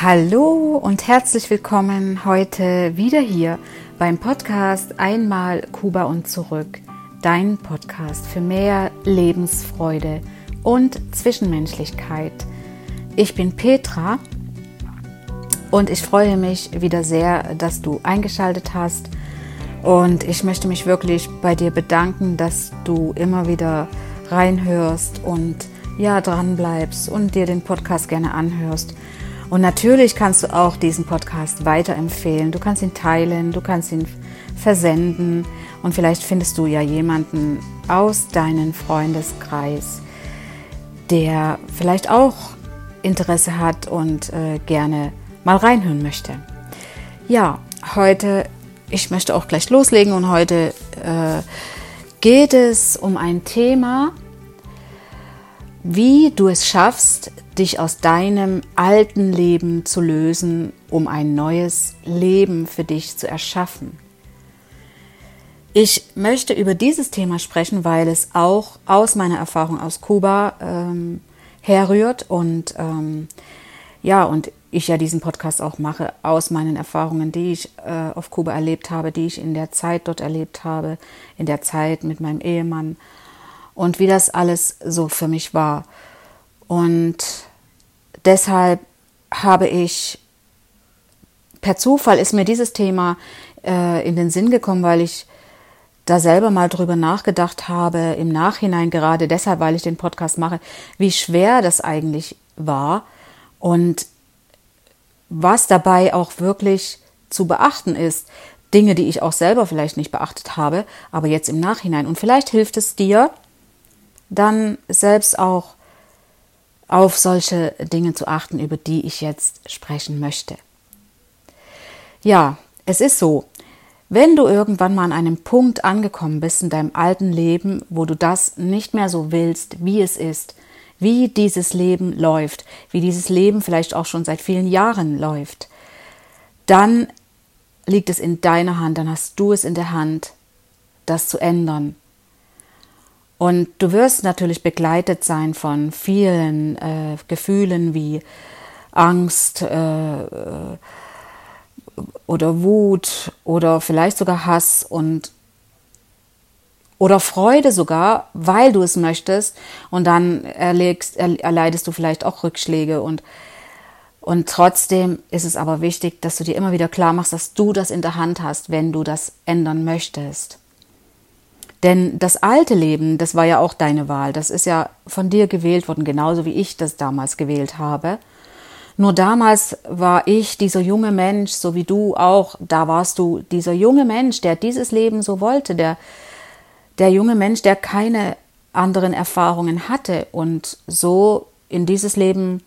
Hallo und herzlich willkommen heute wieder hier beim Podcast Einmal Kuba und zurück. Dein Podcast für mehr Lebensfreude und Zwischenmenschlichkeit. Ich bin Petra und ich freue mich wieder sehr, dass du eingeschaltet hast. Und ich möchte mich wirklich bei dir bedanken, dass du immer wieder reinhörst und ja, dran bleibst und dir den Podcast gerne anhörst. Und natürlich kannst du auch diesen Podcast weiterempfehlen. Du kannst ihn teilen, du kannst ihn versenden und vielleicht findest du ja jemanden aus deinem Freundeskreis, der vielleicht auch Interesse hat und äh, gerne mal reinhören möchte. Ja, heute, ich möchte auch gleich loslegen und heute äh, geht es um ein Thema, wie du es schaffst, dich aus deinem alten Leben zu lösen, um ein neues Leben für dich zu erschaffen. Ich möchte über dieses Thema sprechen, weil es auch aus meiner Erfahrung aus Kuba ähm, herrührt und ähm, ja, und ich ja diesen Podcast auch mache aus meinen Erfahrungen, die ich äh, auf Kuba erlebt habe, die ich in der Zeit dort erlebt habe, in der Zeit mit meinem Ehemann und wie das alles so für mich war. Und deshalb habe ich, per Zufall ist mir dieses Thema äh, in den Sinn gekommen, weil ich da selber mal drüber nachgedacht habe, im Nachhinein gerade deshalb, weil ich den Podcast mache, wie schwer das eigentlich war und was dabei auch wirklich zu beachten ist. Dinge, die ich auch selber vielleicht nicht beachtet habe, aber jetzt im Nachhinein. Und vielleicht hilft es dir, dann selbst auch auf solche Dinge zu achten, über die ich jetzt sprechen möchte. Ja, es ist so, wenn du irgendwann mal an einem Punkt angekommen bist in deinem alten Leben, wo du das nicht mehr so willst, wie es ist, wie dieses Leben läuft, wie dieses Leben vielleicht auch schon seit vielen Jahren läuft, dann liegt es in deiner Hand, dann hast du es in der Hand, das zu ändern, und du wirst natürlich begleitet sein von vielen äh, Gefühlen wie Angst äh, oder Wut oder vielleicht sogar Hass und oder Freude sogar, weil du es möchtest und dann erlegst, erleidest du vielleicht auch Rückschläge und und trotzdem ist es aber wichtig, dass du dir immer wieder klar machst, dass du das in der Hand hast, wenn du das ändern möchtest. Denn das alte Leben, das war ja auch deine Wahl. Das ist ja von dir gewählt worden, genauso wie ich das damals gewählt habe. Nur damals war ich dieser junge Mensch, so wie du auch, da warst du dieser junge Mensch, der dieses Leben so wollte, der, der junge Mensch, der keine anderen Erfahrungen hatte und so in dieses Leben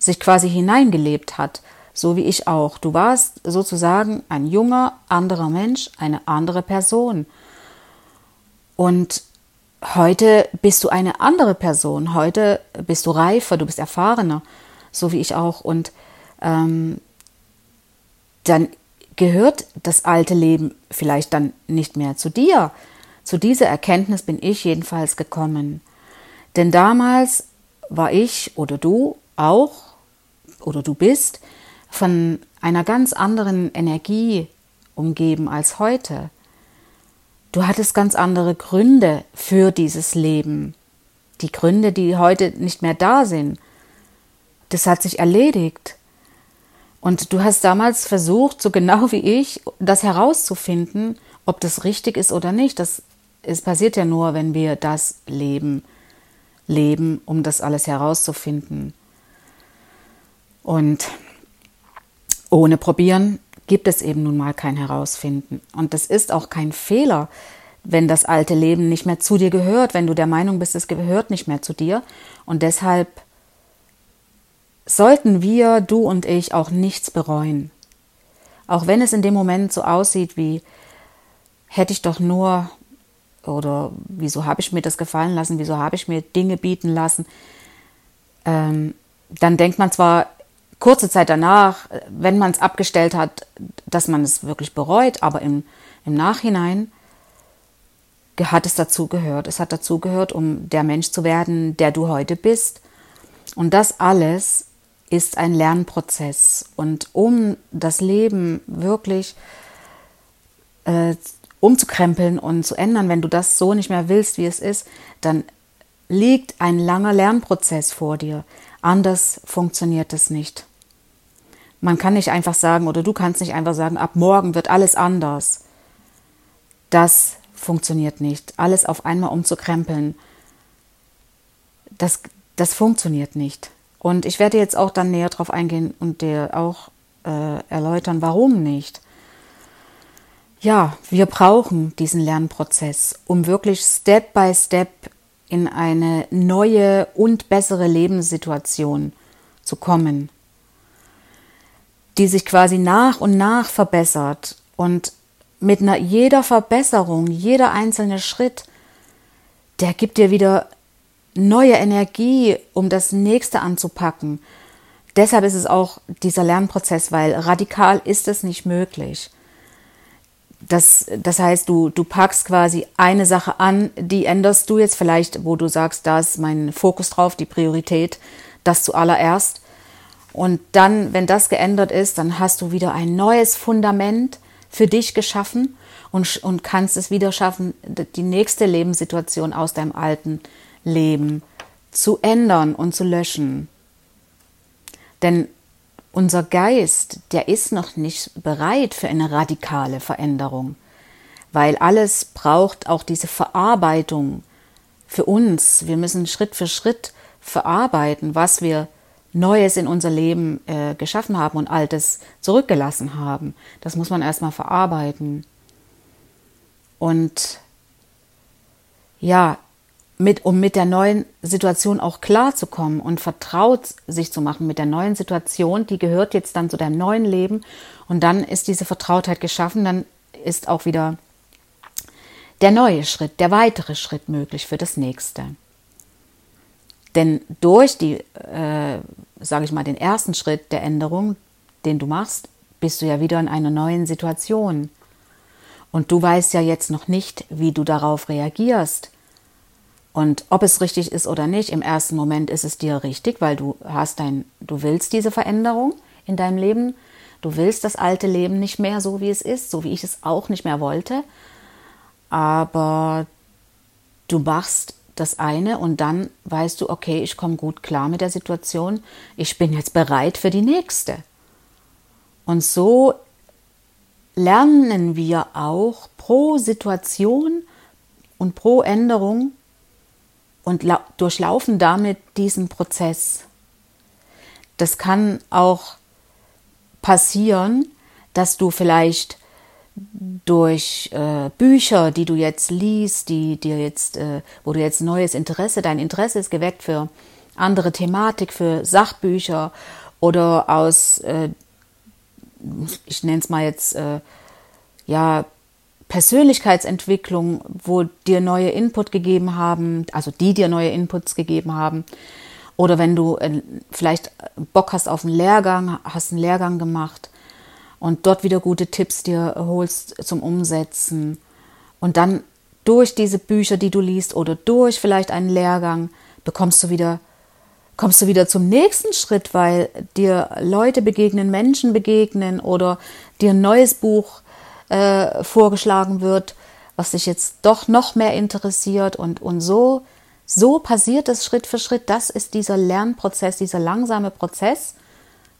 sich quasi hineingelebt hat, so wie ich auch. Du warst sozusagen ein junger, anderer Mensch, eine andere Person. Und heute bist du eine andere Person. Heute bist du reifer, du bist erfahrener, so wie ich auch. Und ähm, dann gehört das alte Leben vielleicht dann nicht mehr zu dir. Zu dieser Erkenntnis bin ich jedenfalls gekommen. Denn damals war ich oder du auch oder du bist von einer ganz anderen Energie umgeben als heute. Du hattest ganz andere Gründe für dieses Leben. Die Gründe, die heute nicht mehr da sind. Das hat sich erledigt. Und du hast damals versucht, so genau wie ich, das herauszufinden, ob das richtig ist oder nicht. Das es passiert ja nur, wenn wir das Leben leben, um das alles herauszufinden. Und ohne probieren gibt es eben nun mal kein Herausfinden. Und das ist auch kein Fehler, wenn das alte Leben nicht mehr zu dir gehört, wenn du der Meinung bist, es gehört nicht mehr zu dir. Und deshalb sollten wir, du und ich, auch nichts bereuen. Auch wenn es in dem Moment so aussieht wie, hätte ich doch nur, oder wieso habe ich mir das gefallen lassen, wieso habe ich mir Dinge bieten lassen, ähm, dann denkt man zwar, kurze Zeit danach, wenn man es abgestellt hat, dass man es wirklich bereut, aber im, im Nachhinein hat es dazu gehört. Es hat dazu gehört, um der Mensch zu werden, der du heute bist. Und das alles ist ein Lernprozess. Und um das Leben wirklich äh, umzukrempeln und zu ändern, wenn du das so nicht mehr willst, wie es ist, dann liegt ein langer Lernprozess vor dir. Anders funktioniert es nicht. Man kann nicht einfach sagen, oder du kannst nicht einfach sagen, ab morgen wird alles anders. Das funktioniert nicht. Alles auf einmal umzukrempeln, das, das funktioniert nicht. Und ich werde jetzt auch dann näher darauf eingehen und dir auch äh, erläutern, warum nicht. Ja, wir brauchen diesen Lernprozess, um wirklich Step by Step in eine neue und bessere Lebenssituation zu kommen, die sich quasi nach und nach verbessert und mit einer jeder Verbesserung, jeder einzelne Schritt, der gibt dir wieder neue Energie, um das nächste anzupacken. Deshalb ist es auch dieser Lernprozess, weil radikal ist es nicht möglich. Das, das heißt, du, du packst quasi eine Sache an, die änderst du jetzt vielleicht, wo du sagst, da ist mein Fokus drauf, die Priorität, das zuallererst. Und dann, wenn das geändert ist, dann hast du wieder ein neues Fundament für dich geschaffen und, und kannst es wieder schaffen, die nächste Lebenssituation aus deinem alten Leben zu ändern und zu löschen. Denn unser Geist, der ist noch nicht bereit für eine radikale Veränderung, weil alles braucht auch diese Verarbeitung für uns. Wir müssen Schritt für Schritt verarbeiten, was wir Neues in unser Leben äh, geschaffen haben und Altes zurückgelassen haben. Das muss man erstmal verarbeiten. Und ja, mit, um mit der neuen Situation auch klarzukommen und vertraut sich zu machen mit der neuen Situation, die gehört jetzt dann zu deinem neuen Leben und dann ist diese Vertrautheit geschaffen, dann ist auch wieder der neue Schritt, der weitere Schritt möglich für das nächste. Denn durch die, äh, sage ich mal, den ersten Schritt der Änderung, den du machst, bist du ja wieder in einer neuen Situation. Und du weißt ja jetzt noch nicht, wie du darauf reagierst und ob es richtig ist oder nicht, im ersten Moment ist es dir richtig, weil du hast dein, du willst diese Veränderung in deinem Leben. Du willst das alte Leben nicht mehr so, wie es ist, so wie ich es auch nicht mehr wollte. Aber du machst das eine und dann weißt du, okay, ich komme gut klar mit der Situation. Ich bin jetzt bereit für die nächste. Und so lernen wir auch pro Situation und pro Änderung und durchlaufen damit diesen Prozess. Das kann auch passieren, dass du vielleicht durch äh, Bücher, die du jetzt liest, die dir jetzt, äh, wo du jetzt neues Interesse, dein Interesse ist geweckt für andere Thematik, für Sachbücher oder aus, äh, ich nenne es mal jetzt, äh, ja, Persönlichkeitsentwicklung, wo dir neue Input gegeben haben, also die dir neue Inputs gegeben haben. Oder wenn du äh, vielleicht Bock hast auf einen Lehrgang, hast einen Lehrgang gemacht und dort wieder gute Tipps dir holst zum Umsetzen. Und dann durch diese Bücher, die du liest oder durch vielleicht einen Lehrgang, bekommst du wieder, kommst du wieder zum nächsten Schritt, weil dir Leute begegnen, Menschen begegnen oder dir ein neues Buch äh, vorgeschlagen wird, was dich jetzt doch noch mehr interessiert und, und so, so passiert es Schritt für Schritt. Das ist dieser Lernprozess, dieser langsame Prozess,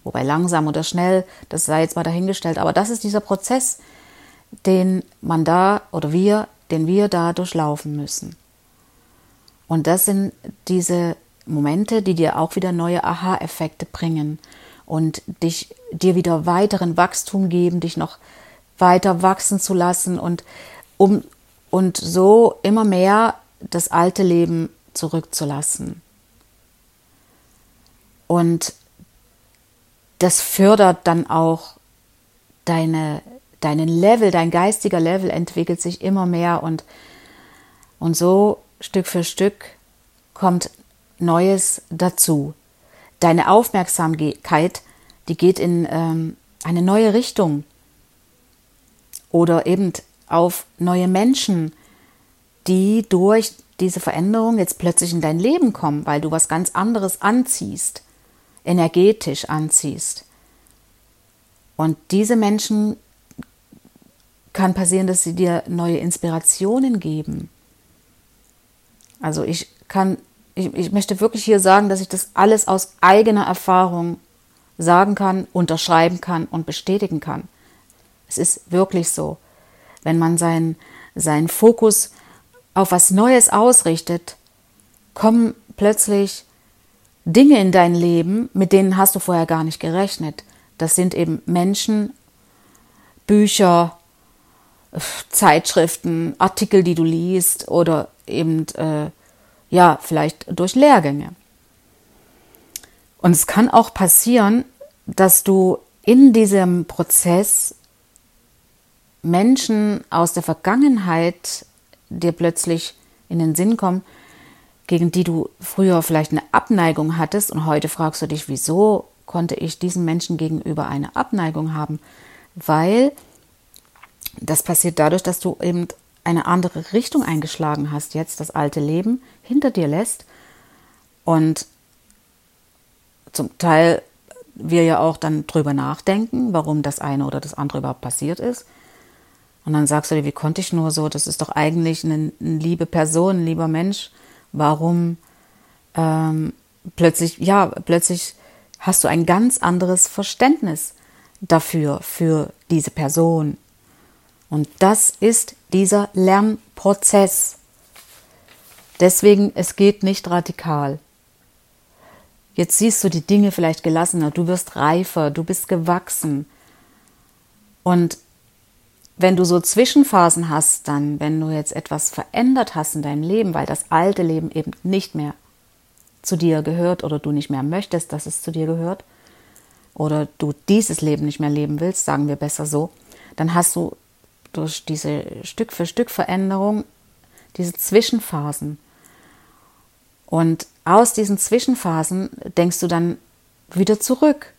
wobei langsam oder schnell, das sei jetzt mal dahingestellt, aber das ist dieser Prozess, den man da oder wir, den wir da durchlaufen müssen. Und das sind diese Momente, die dir auch wieder neue Aha-Effekte bringen und dich dir wieder weiteren Wachstum geben, dich noch weiter wachsen zu lassen und um und so immer mehr das alte Leben zurückzulassen. Und das fördert dann auch deine, deinen Level, dein geistiger Level entwickelt sich immer mehr und, und so Stück für Stück kommt Neues dazu. Deine Aufmerksamkeit, die geht in ähm, eine neue Richtung oder eben auf neue Menschen, die durch diese Veränderung jetzt plötzlich in dein Leben kommen, weil du was ganz anderes anziehst. Energetisch anziehst. Und diese Menschen kann passieren, dass sie dir neue Inspirationen geben. Also ich kann, ich, ich möchte wirklich hier sagen, dass ich das alles aus eigener Erfahrung sagen kann, unterschreiben kann und bestätigen kann. Es ist wirklich so. Wenn man seinen, seinen Fokus auf was Neues ausrichtet, kommen plötzlich Dinge in dein Leben, mit denen hast du vorher gar nicht gerechnet. Das sind eben Menschen, Bücher, Zeitschriften, Artikel, die du liest oder eben, äh, ja, vielleicht durch Lehrgänge. Und es kann auch passieren, dass du in diesem Prozess Menschen aus der Vergangenheit dir plötzlich in den Sinn kommen, gegen die du früher vielleicht eine Abneigung hattest und heute fragst du dich, wieso konnte ich diesen Menschen gegenüber eine Abneigung haben? Weil das passiert dadurch, dass du eben eine andere Richtung eingeschlagen hast, jetzt das alte Leben hinter dir lässt und zum Teil wir ja auch dann drüber nachdenken, warum das eine oder das andere überhaupt passiert ist. Und dann sagst du dir, wie konnte ich nur so? Das ist doch eigentlich eine, eine liebe Person, ein lieber Mensch. Warum ähm, plötzlich, ja, plötzlich hast du ein ganz anderes Verständnis dafür, für diese Person, und das ist dieser Lernprozess. Deswegen, es geht nicht radikal. Jetzt siehst du die Dinge vielleicht gelassener, du wirst reifer, du bist gewachsen. Und wenn du so Zwischenphasen hast, dann, wenn du jetzt etwas verändert hast in deinem Leben, weil das alte Leben eben nicht mehr zu dir gehört oder du nicht mehr möchtest, dass es zu dir gehört, oder du dieses Leben nicht mehr leben willst, sagen wir besser so, dann hast du durch diese Stück für Stück Veränderung, diese Zwischenphasen. Und aus diesen Zwischenphasen denkst du dann wieder zurück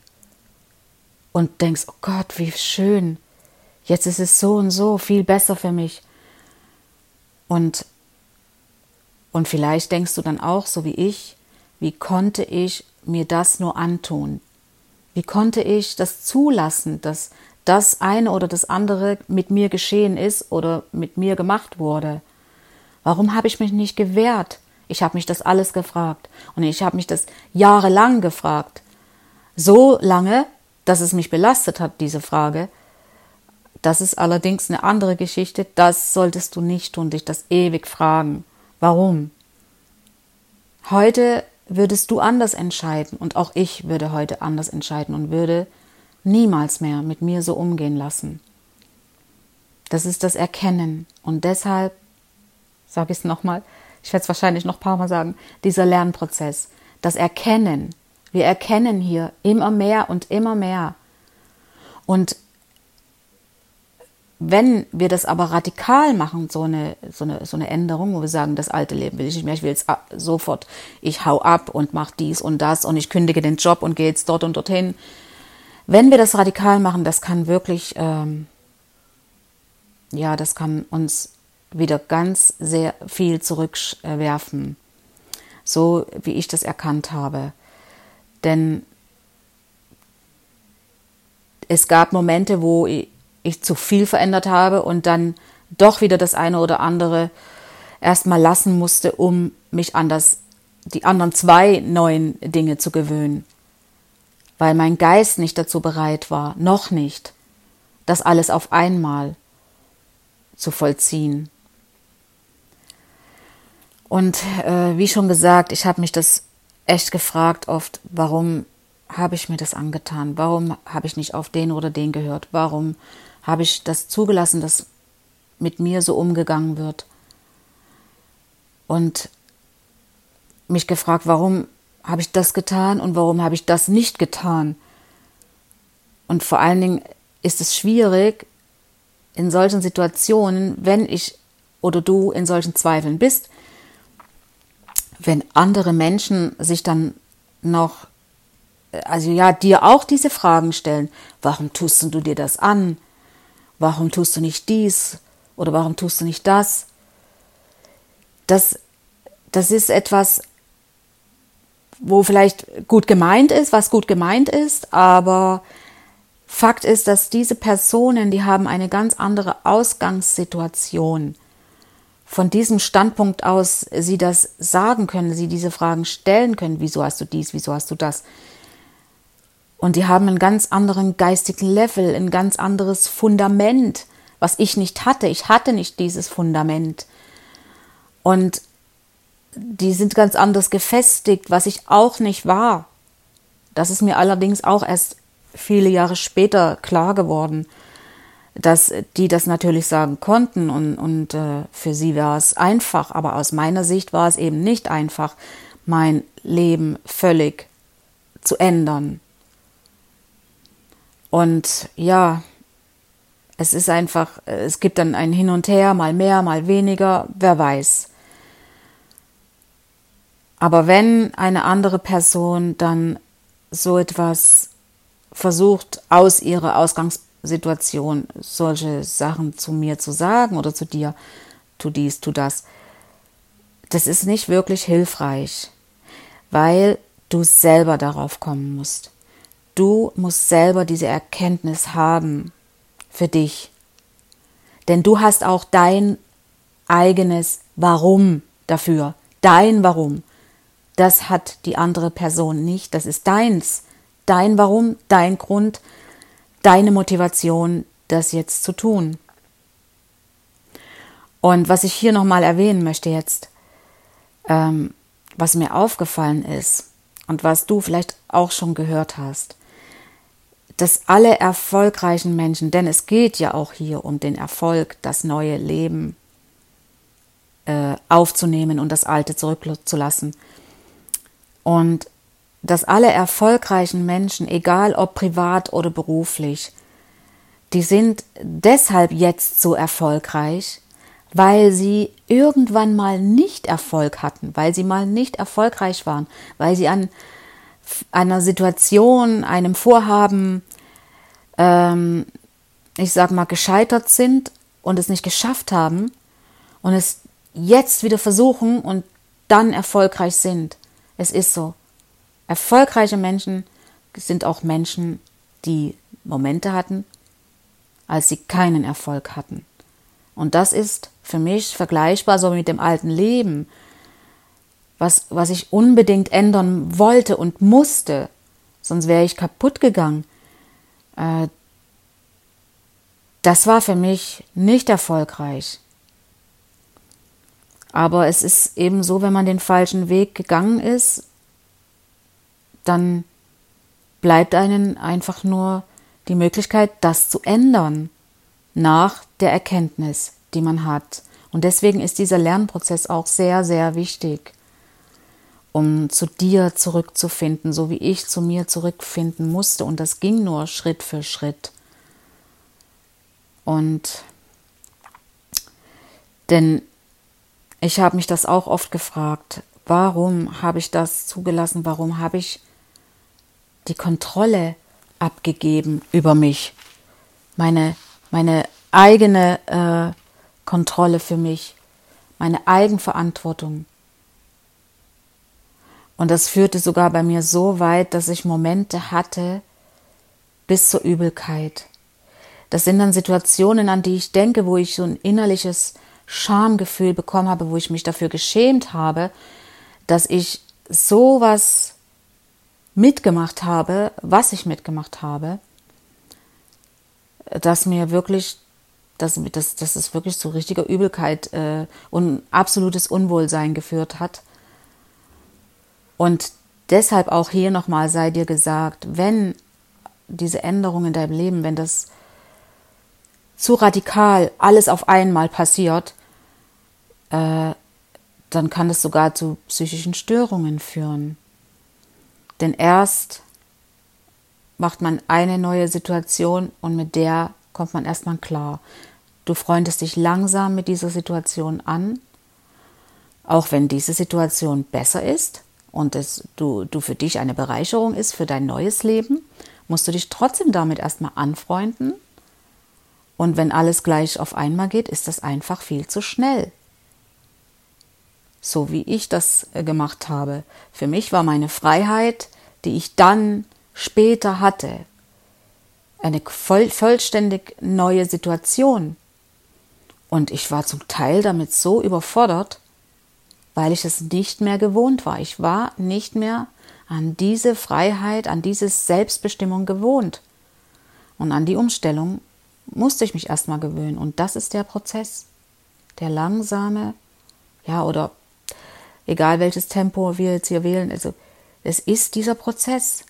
und denkst, oh Gott, wie schön, jetzt ist es so und so viel besser für mich. Und, und vielleicht denkst du dann auch, so wie ich, wie konnte ich mir das nur antun? Wie konnte ich das zulassen, dass das eine oder das andere mit mir geschehen ist oder mit mir gemacht wurde. Warum habe ich mich nicht gewehrt? Ich habe mich das alles gefragt und ich habe mich das jahrelang gefragt. So lange, dass es mich belastet hat, diese Frage. Das ist allerdings eine andere Geschichte. Das solltest du nicht tun, dich das ewig fragen. Warum? Heute würdest du anders entscheiden und auch ich würde heute anders entscheiden und würde niemals mehr mit mir so umgehen lassen. Das ist das Erkennen. Und deshalb, sage ich es nochmal, ich werde es wahrscheinlich noch ein paar Mal sagen, dieser Lernprozess, das Erkennen. Wir erkennen hier immer mehr und immer mehr. Und wenn wir das aber radikal machen, so eine, so eine, so eine Änderung, wo wir sagen, das alte Leben will ich nicht mehr, ich will jetzt sofort, ich hau ab und mach dies und das und ich kündige den Job und gehe jetzt dort und dorthin, wenn wir das radikal machen, das kann wirklich, ähm, ja, das kann uns wieder ganz sehr viel zurückwerfen, so wie ich das erkannt habe. Denn es gab Momente, wo ich, zu viel verändert habe und dann doch wieder das eine oder andere erstmal lassen musste, um mich an das, die anderen zwei neuen Dinge zu gewöhnen weil mein Geist nicht dazu bereit war, noch nicht, das alles auf einmal zu vollziehen. Und äh, wie schon gesagt, ich habe mich das echt gefragt oft, warum habe ich mir das angetan? Warum habe ich nicht auf den oder den gehört? Warum habe ich das zugelassen, dass mit mir so umgegangen wird? Und mich gefragt, warum habe ich das getan und warum habe ich das nicht getan? Und vor allen Dingen ist es schwierig in solchen Situationen, wenn ich oder du in solchen Zweifeln bist, wenn andere Menschen sich dann noch, also ja, dir auch diese Fragen stellen, warum tust du dir das an? Warum tust du nicht dies? Oder warum tust du nicht das? Das, das ist etwas, wo vielleicht gut gemeint ist, was gut gemeint ist, aber Fakt ist, dass diese Personen, die haben eine ganz andere Ausgangssituation. Von diesem Standpunkt aus sie das sagen können, sie diese Fragen stellen können, wieso hast du dies, wieso hast du das. Und die haben einen ganz anderen geistigen Level, ein ganz anderes Fundament, was ich nicht hatte. Ich hatte nicht dieses Fundament. Und die sind ganz anders gefestigt, was ich auch nicht war. Das ist mir allerdings auch erst viele Jahre später klar geworden, dass die das natürlich sagen konnten und, und äh, für sie war es einfach, aber aus meiner Sicht war es eben nicht einfach, mein Leben völlig zu ändern. Und ja, es ist einfach, es gibt dann ein Hin und Her, mal mehr, mal weniger, wer weiß. Aber wenn eine andere Person dann so etwas versucht, aus ihrer Ausgangssituation solche Sachen zu mir zu sagen oder zu dir, tu dies, tu das, das ist nicht wirklich hilfreich, weil du selber darauf kommen musst. Du musst selber diese Erkenntnis haben für dich. Denn du hast auch dein eigenes Warum dafür. Dein Warum das hat die andere Person nicht, das ist deins, dein Warum, dein Grund, deine Motivation, das jetzt zu tun. Und was ich hier nochmal erwähnen möchte jetzt, ähm, was mir aufgefallen ist und was du vielleicht auch schon gehört hast, dass alle erfolgreichen Menschen, denn es geht ja auch hier um den Erfolg, das neue Leben äh, aufzunehmen und das alte zurückzulassen, und dass alle erfolgreichen Menschen, egal ob privat oder beruflich, die sind deshalb jetzt so erfolgreich, weil sie irgendwann mal nicht Erfolg hatten, weil sie mal nicht erfolgreich waren, weil sie an einer Situation, einem Vorhaben, ähm, ich sag mal, gescheitert sind und es nicht geschafft haben und es jetzt wieder versuchen und dann erfolgreich sind. Es ist so. Erfolgreiche Menschen sind auch Menschen, die Momente hatten, als sie keinen Erfolg hatten. Und das ist für mich vergleichbar so mit dem alten Leben, was, was ich unbedingt ändern wollte und musste, sonst wäre ich kaputt gegangen. Äh, das war für mich nicht erfolgreich. Aber es ist eben so, wenn man den falschen Weg gegangen ist, dann bleibt einem einfach nur die Möglichkeit, das zu ändern nach der Erkenntnis, die man hat. Und deswegen ist dieser Lernprozess auch sehr, sehr wichtig, um zu dir zurückzufinden, so wie ich zu mir zurückfinden musste. Und das ging nur Schritt für Schritt. Und denn ich habe mich das auch oft gefragt. Warum habe ich das zugelassen? Warum habe ich die Kontrolle abgegeben über mich? Meine, meine eigene äh, Kontrolle für mich, meine Eigenverantwortung. Und das führte sogar bei mir so weit, dass ich Momente hatte bis zur Übelkeit. Das sind dann Situationen, an die ich denke, wo ich so ein innerliches Schamgefühl bekommen habe, wo ich mich dafür geschämt habe, dass ich sowas mitgemacht habe, was ich mitgemacht habe, dass mir wirklich, dass, dass, dass es wirklich zu richtiger Übelkeit äh, und absolutes Unwohlsein geführt hat. Und deshalb auch hier nochmal sei dir gesagt, wenn diese Änderung in deinem Leben, wenn das zu radikal alles auf einmal passiert, äh, dann kann es sogar zu psychischen Störungen führen. Denn erst macht man eine neue Situation und mit der kommt man erstmal klar. Du freundest dich langsam mit dieser Situation an, auch wenn diese Situation besser ist und es du, du für dich eine Bereicherung ist für dein neues Leben, musst du dich trotzdem damit erstmal anfreunden. Und wenn alles gleich auf einmal geht, ist das einfach viel zu schnell. so wie ich das äh, gemacht habe. Für mich war meine Freiheit, die ich dann später hatte, eine voll, vollständig neue Situation. Und ich war zum Teil damit so überfordert, weil ich es nicht mehr gewohnt war. Ich war nicht mehr an diese Freiheit, an diese Selbstbestimmung gewohnt. Und an die Umstellung musste ich mich erstmal gewöhnen. Und das ist der Prozess. Der langsame, ja, oder egal welches Tempo wir jetzt hier wählen, also es ist dieser Prozess.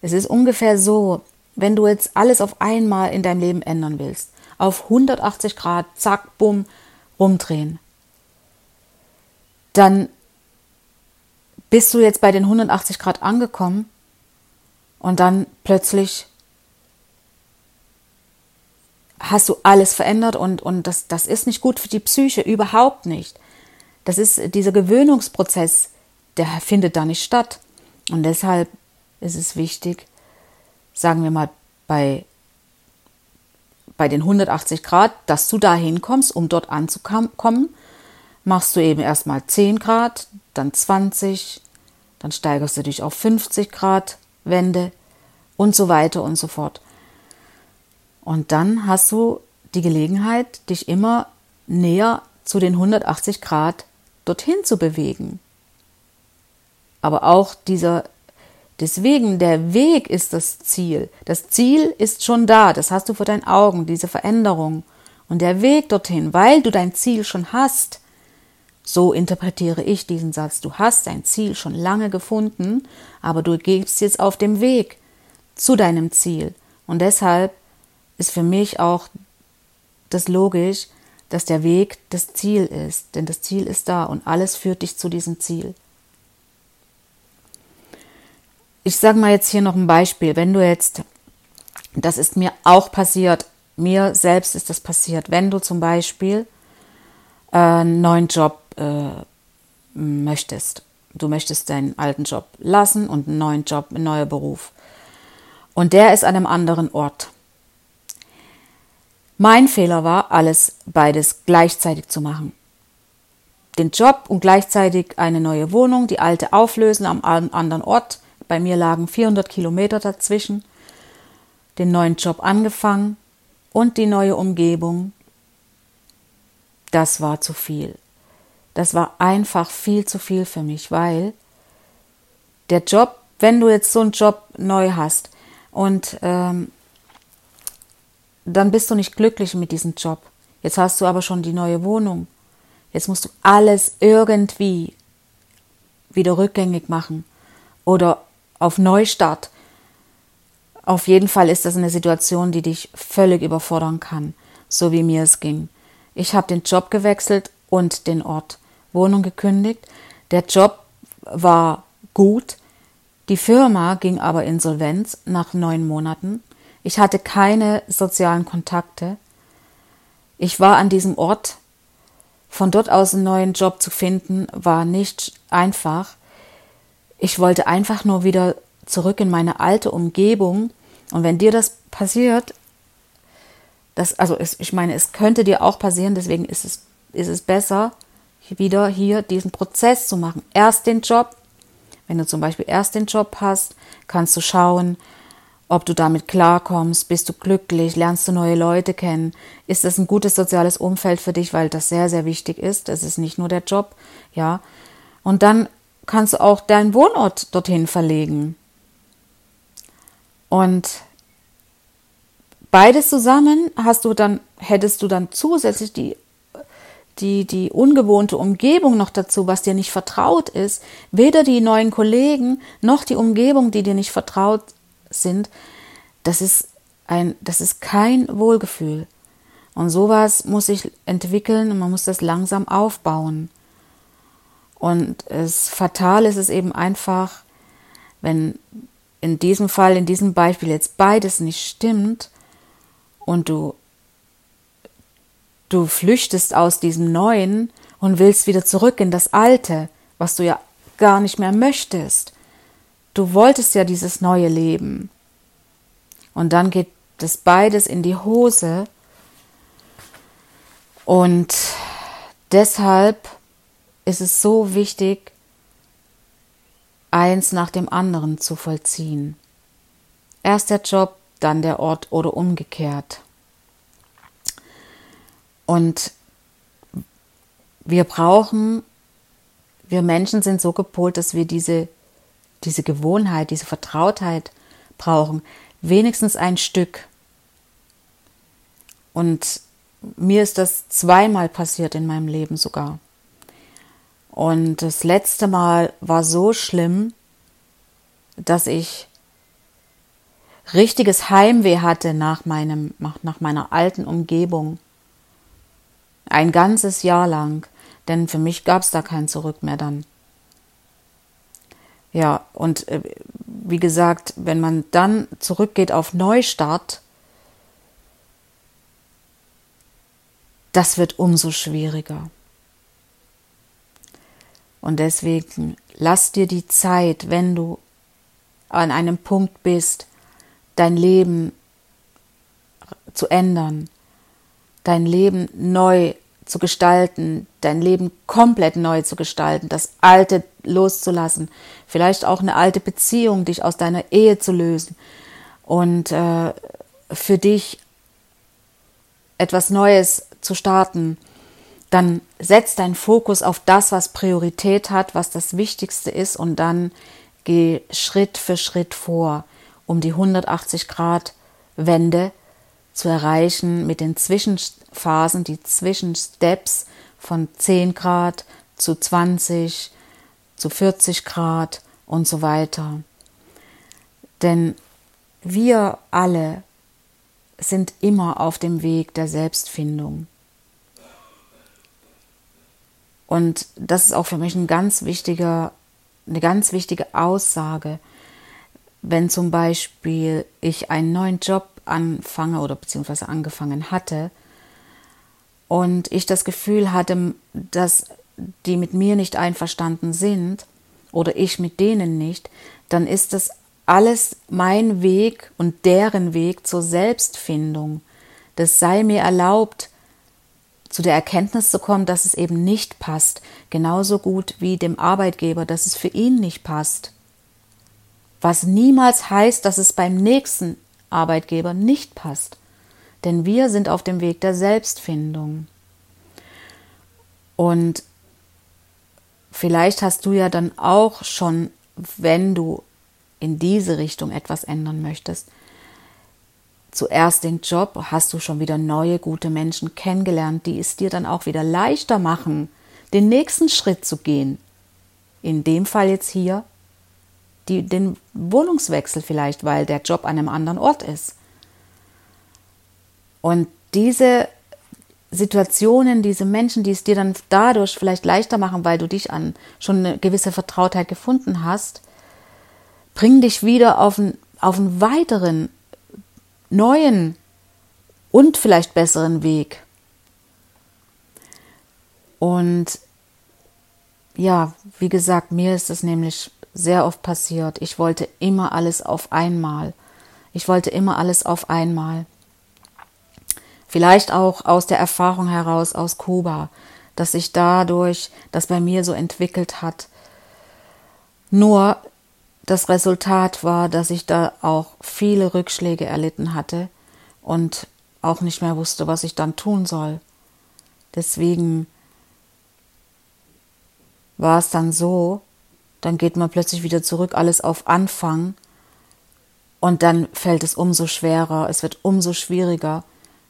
Es ist ungefähr so, wenn du jetzt alles auf einmal in deinem Leben ändern willst, auf 180 Grad, zack, bumm, rumdrehen, dann bist du jetzt bei den 180 Grad angekommen und dann plötzlich hast du alles verändert und, und das, das ist nicht gut für die Psyche, überhaupt nicht. Das ist dieser Gewöhnungsprozess, der findet da nicht statt. Und deshalb ist es wichtig, sagen wir mal, bei, bei den 180 Grad, dass du da hinkommst, um dort anzukommen, machst du eben erstmal 10 Grad, dann 20, dann steigerst du dich auf 50 Grad Wende und so weiter und so fort. Und dann hast du die Gelegenheit, dich immer näher zu den 180 Grad dorthin zu bewegen. Aber auch dieser, deswegen, der Weg ist das Ziel. Das Ziel ist schon da, das hast du vor deinen Augen, diese Veränderung. Und der Weg dorthin, weil du dein Ziel schon hast, so interpretiere ich diesen Satz, du hast dein Ziel schon lange gefunden, aber du gehst jetzt auf dem Weg zu deinem Ziel. Und deshalb ist für mich auch das logisch, dass der Weg das Ziel ist, denn das Ziel ist da und alles führt dich zu diesem Ziel. Ich sage mal jetzt hier noch ein Beispiel. Wenn du jetzt, das ist mir auch passiert, mir selbst ist das passiert, wenn du zum Beispiel äh, einen neuen Job äh, möchtest, du möchtest deinen alten Job lassen und einen neuen Job, einen neuen Beruf. Und der ist an einem anderen Ort. Mein Fehler war, alles beides gleichzeitig zu machen. Den Job und gleichzeitig eine neue Wohnung, die alte auflösen am anderen Ort. Bei mir lagen 400 Kilometer dazwischen. Den neuen Job angefangen und die neue Umgebung. Das war zu viel. Das war einfach viel zu viel für mich, weil der Job, wenn du jetzt so einen Job neu hast und ähm, dann bist du nicht glücklich mit diesem Job. Jetzt hast du aber schon die neue Wohnung. Jetzt musst du alles irgendwie wieder rückgängig machen oder auf Neustart. Auf jeden Fall ist das eine Situation, die dich völlig überfordern kann, so wie mir es ging. Ich habe den Job gewechselt und den Ort. Wohnung gekündigt. Der Job war gut. Die Firma ging aber insolvenz nach neun Monaten. Ich hatte keine sozialen Kontakte. Ich war an diesem Ort. Von dort aus einen neuen Job zu finden, war nicht einfach. Ich wollte einfach nur wieder zurück in meine alte Umgebung. Und wenn dir das passiert, das, also es, ich meine, es könnte dir auch passieren, deswegen ist es, ist es besser, wieder hier diesen Prozess zu machen. Erst den Job. Wenn du zum Beispiel erst den Job hast, kannst du schauen, ob du damit klarkommst, bist du glücklich, lernst du neue Leute kennen, ist das ein gutes soziales Umfeld für dich, weil das sehr, sehr wichtig ist. Das ist nicht nur der Job, ja. Und dann kannst du auch deinen Wohnort dorthin verlegen. Und beides zusammen hast du dann, hättest du dann zusätzlich die, die, die ungewohnte Umgebung noch dazu, was dir nicht vertraut ist, weder die neuen Kollegen noch die Umgebung, die dir nicht vertraut sind, das ist ein, das ist kein Wohlgefühl. Und sowas muss sich entwickeln und man muss das langsam aufbauen. Und es fatal ist es eben einfach, wenn in diesem Fall, in diesem Beispiel jetzt beides nicht stimmt und du du flüchtest aus diesem Neuen und willst wieder zurück in das Alte, was du ja gar nicht mehr möchtest. Du wolltest ja dieses neue Leben. Und dann geht das beides in die Hose. Und deshalb ist es so wichtig, eins nach dem anderen zu vollziehen. Erst der Job, dann der Ort oder umgekehrt. Und wir brauchen, wir Menschen sind so gepolt, dass wir diese, diese Gewohnheit, diese Vertrautheit brauchen. Wenigstens ein Stück. Und mir ist das zweimal passiert in meinem Leben sogar. Und das letzte Mal war so schlimm, dass ich richtiges Heimweh hatte nach, meinem, nach meiner alten Umgebung. Ein ganzes Jahr lang, denn für mich gab es da kein Zurück mehr dann. Ja, und äh, wie gesagt, wenn man dann zurückgeht auf Neustart, das wird umso schwieriger. Und deswegen lass dir die Zeit, wenn du an einem Punkt bist, dein Leben zu ändern, dein Leben neu zu gestalten, dein Leben komplett neu zu gestalten, das Alte loszulassen, vielleicht auch eine alte Beziehung, dich aus deiner Ehe zu lösen und äh, für dich etwas Neues zu starten, dann setz deinen Fokus auf das, was Priorität hat, was das Wichtigste ist und dann geh Schritt für Schritt vor, um die 180 Grad Wende zu erreichen mit den Zwischenphasen, die Zwischensteps von 10 Grad zu 20, zu 40 Grad und so weiter. Denn wir alle sind immer auf dem Weg der Selbstfindung. Und das ist auch für mich ein ganz wichtiger, eine ganz wichtige Aussage, wenn zum Beispiel ich einen neuen Job anfange oder beziehungsweise angefangen hatte und ich das Gefühl hatte, dass die mit mir nicht einverstanden sind oder ich mit denen nicht, dann ist das alles mein Weg und deren Weg zur Selbstfindung. Das sei mir erlaubt, zu der Erkenntnis zu kommen, dass es eben nicht passt, genauso gut wie dem Arbeitgeber, dass es für ihn nicht passt. Was niemals heißt, dass es beim nächsten Arbeitgeber nicht passt. Denn wir sind auf dem Weg der Selbstfindung. Und vielleicht hast du ja dann auch schon, wenn du in diese Richtung etwas ändern möchtest, zuerst den Job, hast du schon wieder neue, gute Menschen kennengelernt, die es dir dann auch wieder leichter machen, den nächsten Schritt zu gehen. In dem Fall jetzt hier die, den Wohnungswechsel vielleicht, weil der Job an einem anderen Ort ist. Und diese Situationen, diese Menschen, die es dir dann dadurch vielleicht leichter machen, weil du dich an schon eine gewisse Vertrautheit gefunden hast, bringen dich wieder auf einen, auf einen weiteren neuen und vielleicht besseren Weg. Und ja, wie gesagt, mir ist es nämlich sehr oft passiert. Ich wollte immer alles auf einmal. Ich wollte immer alles auf einmal. Vielleicht auch aus der Erfahrung heraus aus Kuba, dass sich dadurch das bei mir so entwickelt hat. Nur das Resultat war, dass ich da auch viele Rückschläge erlitten hatte und auch nicht mehr wusste, was ich dann tun soll. Deswegen war es dann so, dann geht man plötzlich wieder zurück, alles auf Anfang und dann fällt es umso schwerer, es wird umso schwieriger,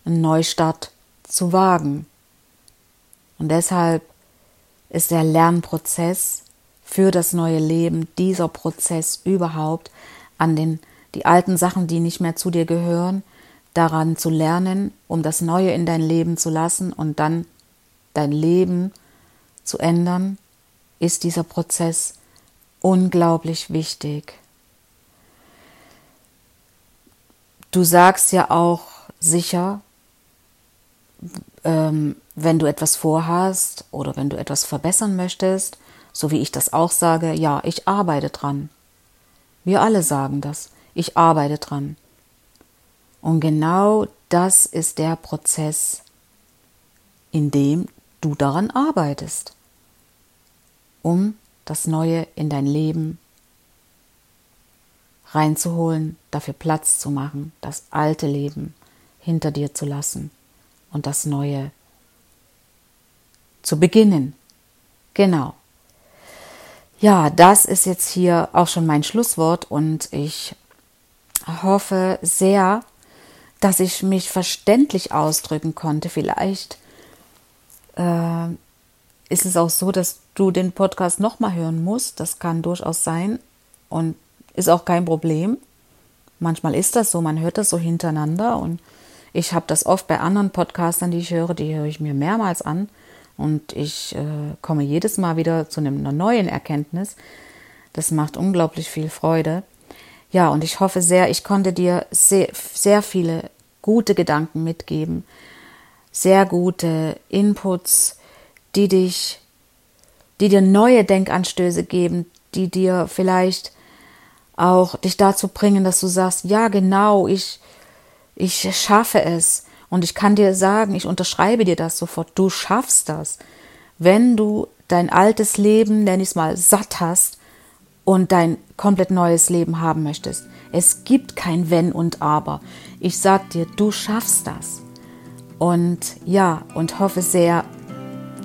einen Neustart zu wagen. Und deshalb ist der Lernprozess für das neue Leben, dieser Prozess überhaupt, an den die alten Sachen, die nicht mehr zu dir gehören, daran zu lernen, um das Neue in dein Leben zu lassen und dann dein Leben zu ändern, ist dieser Prozess unglaublich wichtig. Du sagst ja auch sicher, ähm, wenn du etwas vorhast oder wenn du etwas verbessern möchtest, so wie ich das auch sage, ja, ich arbeite dran. Wir alle sagen das, ich arbeite dran. Und genau das ist der Prozess, in dem du daran arbeitest, um das Neue in dein Leben reinzuholen, dafür Platz zu machen, das alte Leben hinter dir zu lassen und das Neue zu beginnen. Genau. Ja, das ist jetzt hier auch schon mein Schlusswort und ich hoffe sehr, dass ich mich verständlich ausdrücken konnte. Vielleicht äh, ist es auch so, dass du den Podcast nochmal hören musst. Das kann durchaus sein und ist auch kein Problem. Manchmal ist das so, man hört das so hintereinander und ich habe das oft bei anderen Podcastern, die ich höre, die höre ich mir mehrmals an und ich äh, komme jedes Mal wieder zu einer neuen Erkenntnis. Das macht unglaublich viel Freude. Ja, und ich hoffe sehr, ich konnte dir sehr, sehr viele gute Gedanken mitgeben, sehr gute Inputs, die dich, die dir neue Denkanstöße geben, die dir vielleicht auch dich dazu bringen, dass du sagst, ja genau, ich, ich schaffe es. Und ich kann dir sagen, ich unterschreibe dir das sofort, du schaffst das. Wenn du dein altes Leben, nenn ich es mal, satt hast und dein komplett neues Leben haben möchtest. Es gibt kein Wenn und Aber. Ich sag dir, du schaffst das. Und ja, und hoffe sehr,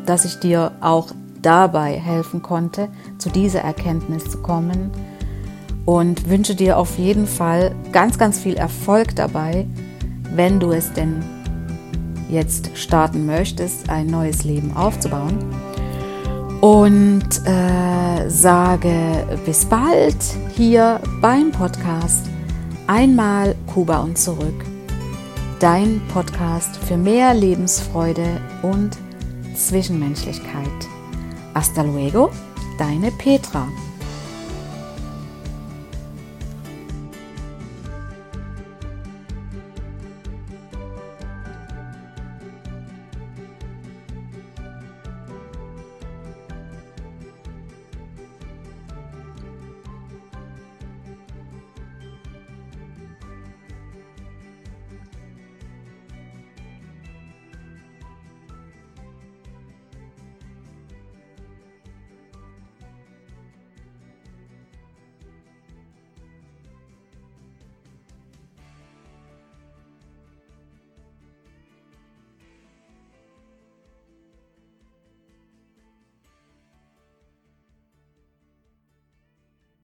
dass ich dir auch dabei helfen konnte, zu dieser Erkenntnis zu kommen. Und wünsche dir auf jeden Fall ganz, ganz viel Erfolg dabei, wenn du es denn jetzt starten möchtest, ein neues Leben aufzubauen und äh, sage bis bald hier beim Podcast Einmal Kuba und zurück. Dein Podcast für mehr Lebensfreude und Zwischenmenschlichkeit. Hasta luego, deine Petra.